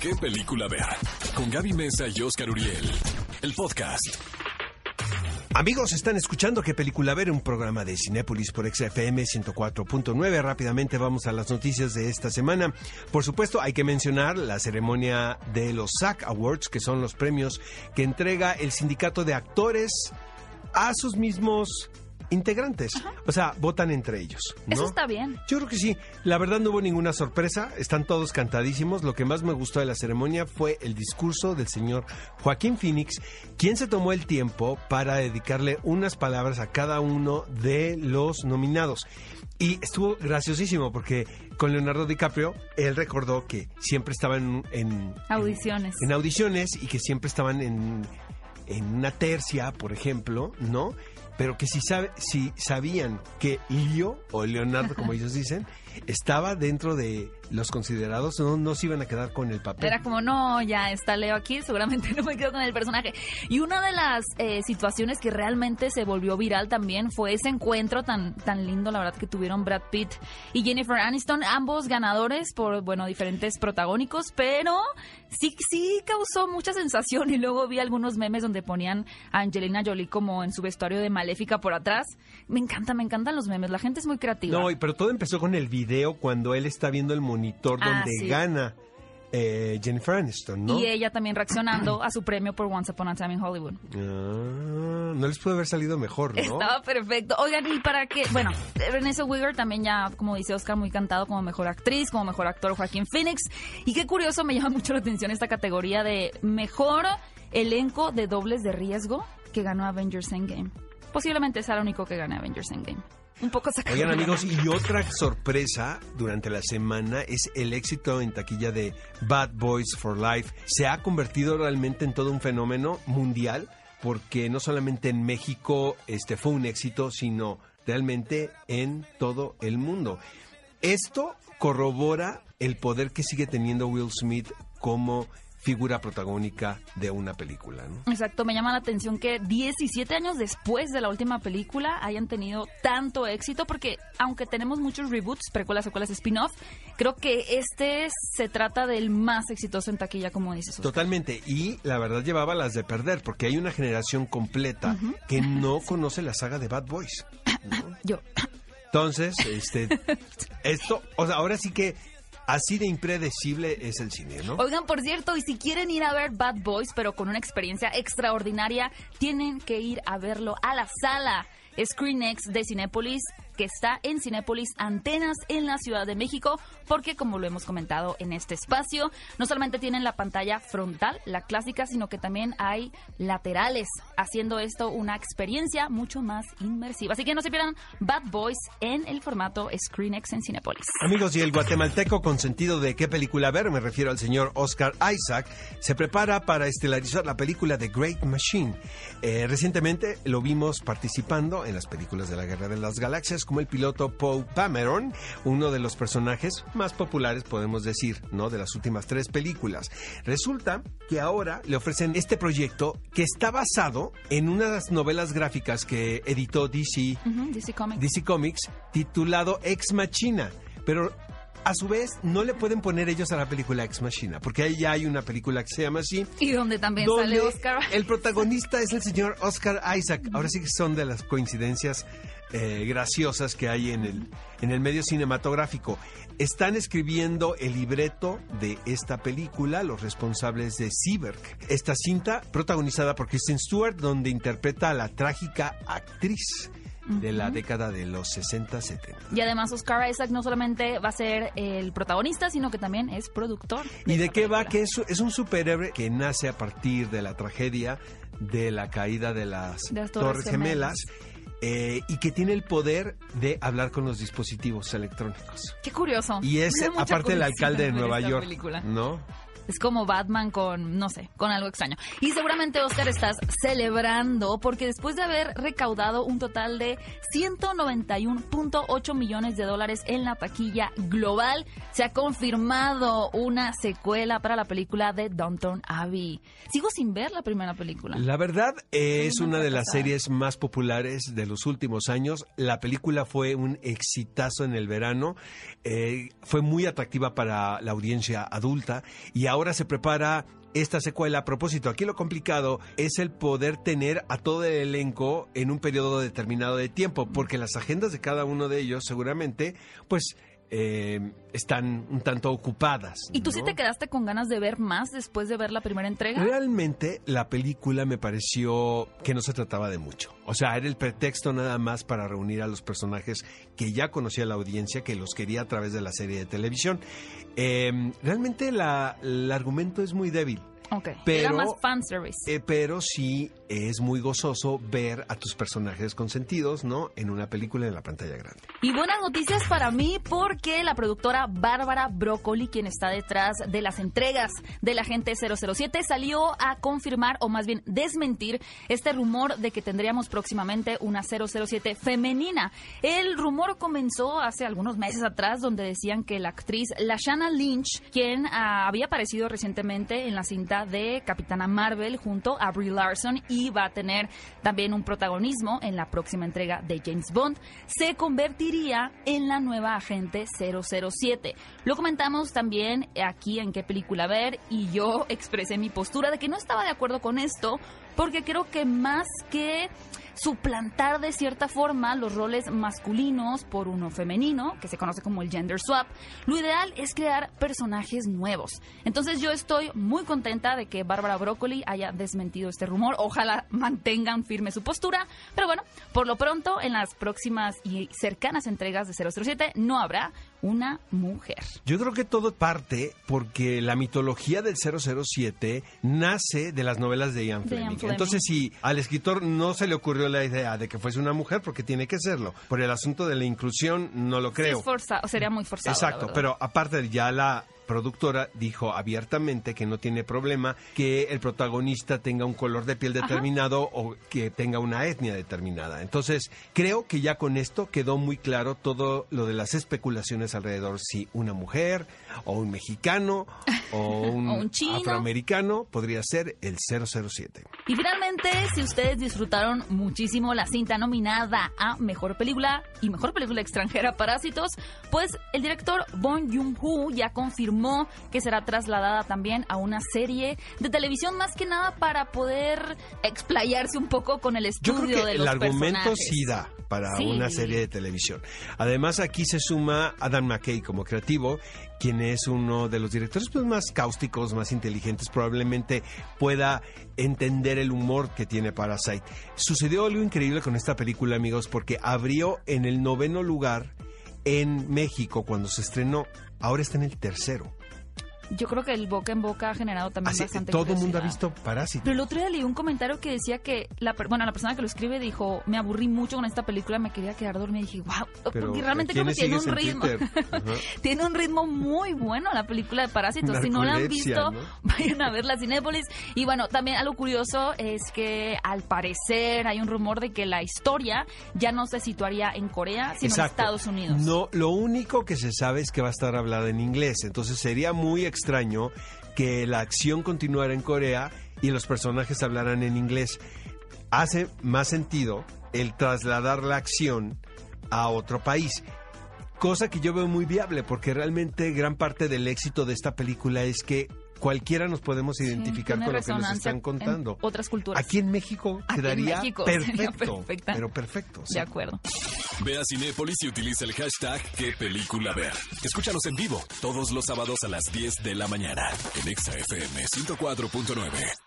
qué película ver. Con Gaby Mesa y Oscar Uriel. El podcast. Amigos, están escuchando qué película ver, un programa de Cinépolis por XFM 104.9. Rápidamente vamos a las noticias de esta semana. Por supuesto, hay que mencionar la ceremonia de los SAC Awards, que son los premios que entrega el sindicato de actores a sus mismos integrantes. O sea, votan entre ellos. ¿no? Eso está bien. Yo creo que sí. La verdad no hubo ninguna sorpresa. Están todos cantadísimos. Lo que más me gustó de la ceremonia fue el discurso del señor Joaquín Phoenix, quien se tomó el tiempo para dedicarle unas palabras a cada uno de los nominados. Y estuvo graciosísimo porque con Leonardo DiCaprio, él recordó que siempre estaba en, en- Audiciones. en audiciones y que siempre estaban en, en una tercia, por ejemplo, ¿no? Pero que si, sabe, si sabían que Leo, o Leonardo, como ellos dicen, estaba dentro de los considerados, no, no se iban a quedar con el papel. Era como, no, ya está Leo aquí, seguramente no me quedo con el personaje. Y una de las eh, situaciones que realmente se volvió viral también fue ese encuentro tan, tan lindo, la verdad, que tuvieron Brad Pitt y Jennifer Aniston, ambos ganadores por, bueno, diferentes protagónicos, pero sí, sí causó mucha sensación. Y luego vi algunos memes donde ponían a Angelina Jolie como en su vestuario de maléfica por atrás. Me encanta, me encantan los memes, la gente es muy creativa. No, pero todo empezó con el video cuando él está viendo el monitor Ah, donde sí. gana eh, Jennifer Aniston, ¿no? Y ella también reaccionando a su premio por Once Upon a Time in Hollywood. Ah, no les puede haber salido mejor, ¿no? Estaba perfecto. Oigan, y para qué, bueno, Renée Zellweger también ya, como dice Oscar, muy cantado como mejor actriz, como mejor actor Joaquín Phoenix. Y qué curioso, me llama mucho la atención esta categoría de mejor elenco de dobles de riesgo que ganó Avengers Endgame. Posiblemente sea el único que gane Avengers Endgame. Un poco sacado. Oigan amigos, y otra sorpresa durante la semana es el éxito en taquilla de Bad Boys for Life. Se ha convertido realmente en todo un fenómeno mundial porque no solamente en México este fue un éxito, sino realmente en todo el mundo. Esto corrobora el poder que sigue teniendo Will Smith como figura protagónica de una película, ¿no? Exacto, me llama la atención que 17 años después de la última película hayan tenido tanto éxito, porque aunque tenemos muchos reboots, precuelas, secuelas, spin-off, creo que este se trata del más exitoso en taquilla, como dices. Oscar. Totalmente. Y la verdad llevaba las de perder, porque hay una generación completa que no conoce la saga de Bad Boys. Yo, Entonces, este, esto, o sea, ahora sí que así de impredecible es el cine, ¿no? Oigan, por cierto, y si quieren ir a ver Bad Boys, pero con una experiencia extraordinaria, tienen que ir a verlo a la sala ScreenX de Cinépolis, que está en Cinépolis Antenas en la Ciudad de México, porque como lo hemos comentado en este espacio, no solamente tienen la pantalla frontal, la clásica, sino que también hay laterales, haciendo esto una experiencia mucho más inmersiva. Así que no se pierdan Bad Boys en el formato ScreenX en Cinépolis. Amigos, y el guatemalteco con sentido de qué película ver, me refiero al señor Oscar Isaac, se prepara para estelarizar la película The Great Machine. Eh, recientemente lo vimos participando en las películas de la Guerra de las Galaxias como el piloto Poe Dameron, uno de los personajes más populares, podemos decir, ¿no? De las últimas tres películas. Resulta que ahora le ofrecen este proyecto que está basado en unas novelas gráficas que editó DC Ujú, DC Comics. DC Comics titulado Ex Machina, pero a su vez no le pueden poner ellos a la película Ex Machina, porque ahí ya hay una película que se llama así. Y donde también donde sale Oscar. el protagonista es el señor Oscar Isaac. Ahora sí que son de las coincidencias eh, graciosas que hay en el, en el medio cinematográfico. Están escribiendo el libreto de esta película, los responsables de Cyberg. Esta cinta, protagonizada por Kristen Stewart, donde interpreta a la trágica actriz de la década de los 60-70. Y además Oscar Isaac no solamente va a ser el protagonista, sino que también es productor. ¿Y de qué va? Que es, es un superhéroe que nace a partir de la tragedia de la caída de las, De las Torres, Torres Gemelas. eh, y que tiene el poder de hablar con los dispositivos electrónicos. Qué curioso. Y es aparte el alcalde de Nueva York, película. ¿no? Es como Batman con, no sé, con algo extraño. Y seguramente, Oscar, estás celebrando porque después de haber recaudado un total de 191.8 millones de dólares en la taquilla global, se ha confirmado una secuela para la película de Downton Abbey. Sigo sin ver la primera película. La verdad eh, es una de las series más populares de los últimos años. La película fue un exitazo en el verano, eh, fue muy atractiva para la audiencia adulta y ahora ahora se prepara esta secuela. A propósito, aquí lo complicado es el poder tener a todo el elenco en un periodo determinado de tiempo, porque las agendas de cada uno de ellos seguramente, pues eh, están un tanto ocupadas. ¿Y tú sí te quedaste con ganas de ver más después de ver la primera entrega? Realmente la película me pareció que no se trataba de mucho. O sea, era el pretexto nada más para reunir a los personajes que ya conocía la audiencia, que los quería a través de la serie de televisión. Eh, realmente la- el argumento es muy débil. Ok. Pero- Era más fanservice. Eh, pero sí es muy gozoso ver a tus personajes consentidos, ¿no? En una película en la pantalla grande. Y buenas noticias para mí porque la productora Bárbara Broccoli, quien está detrás de las entregas de la gente 007, salió a confirmar o más bien desmentir este rumor de que tendríamos próximamente una 007 femenina. El rumor comenzó hace algunos meses atrás donde decían que la actriz Lashana Lynch, quien ah, había aparecido recientemente en la cinta de Capitana Marvel junto a Brie Larson y va a tener también un protagonismo en la próxima entrega de James Bond, se convertiría en la nueva agente 007. Lo comentamos también aquí en qué película ver y yo expresé mi postura de que no estaba de acuerdo con esto porque creo que más que suplantar de cierta forma los roles masculinos por uno femenino, que se conoce como el gender swap, lo ideal es crear personajes nuevos. Entonces yo estoy muy contenta de que Bárbara Broccoli haya desmentido este rumor. Ojalá mantengan firme su postura, pero bueno, por lo pronto en las próximas y cercanas entregas de 007 no habrá una mujer. Yo creo que todo parte porque la mitología del 007 nace de las novelas de Ian De Fleming. Ian Fleming. Entonces, si al escritor no se le ocurrió la idea de que fuese una mujer, porque tiene que serlo. Por el asunto de la inclusión, no lo creo. Sí, es forza- sería muy forzado. Exacto, pero aparte ya la productora dijo abiertamente que no tiene problema que el protagonista tenga un color de piel determinado o que tenga una etnia determinada. Entonces, creo que ya con esto quedó muy claro todo lo de las especulaciones alrededor si una mujer o un mexicano o un, O un chino. afroamericano podría ser el 007. Y finalmente, si ustedes disfrutaron muchísimo la cinta nominada a Mejor Película y Mejor Película Extranjera Parásitos, pues el director Bong Joon-ho ya confirmó que será trasladada también a una serie de televisión más que nada para poder explayarse un poco con el Yo estudio creo que de el los argumento personajes. sí da para Sí. una serie de televisión. Además, aquí se suma Adam McKay como creativo, quien es uno de los directores pues, más cáusticos, más inteligentes, probablemente pueda entender el humor que tiene Parasite. Sucedió algo increíble con esta película, amigos, porque abrió en el noveno lugar en México cuando se estrenó. Ahora está en el tercero. Yo creo que el boca en boca ha generado también Así, bastante todo el mundo ha visto Parásito. Pero el otro día leí un comentario que decía que la, bueno, la persona que lo escribe dijo, me aburrí mucho con esta película, me quería quedar dormida. Y dije, wow, Pero, porque realmente creo que ¿quiénes tiene un ritmo. Tiene un ritmo muy bueno la película de Parásitos. Si no la han visto, ¿no? vayan a ver la Cinépolis. Y bueno, también algo curioso es que al parecer hay un rumor de que la historia ya no se situaría en Corea, sino en. Estados Unidos. No, lo único que se sabe es que va a estar hablada en inglés. Entonces sería muy extraño que la acción continuara en Corea y los personajes hablaran en inglés. Hace más sentido el trasladar la acción a otro país. Cosa que yo veo muy viable porque realmente gran parte del éxito de esta película es que cualquiera nos podemos identificar con lo que nos están en contando. otras culturas. Aquí en México Aquí en quedaría México sería perfecto, perfecta. pero perfecto. sí. De acuerdo. Ve a Cinépolis y utiliza el hashtag qué película ver. Escúchanos en vivo todos los sábados a las 10 de la mañana en Exa FM 104.9.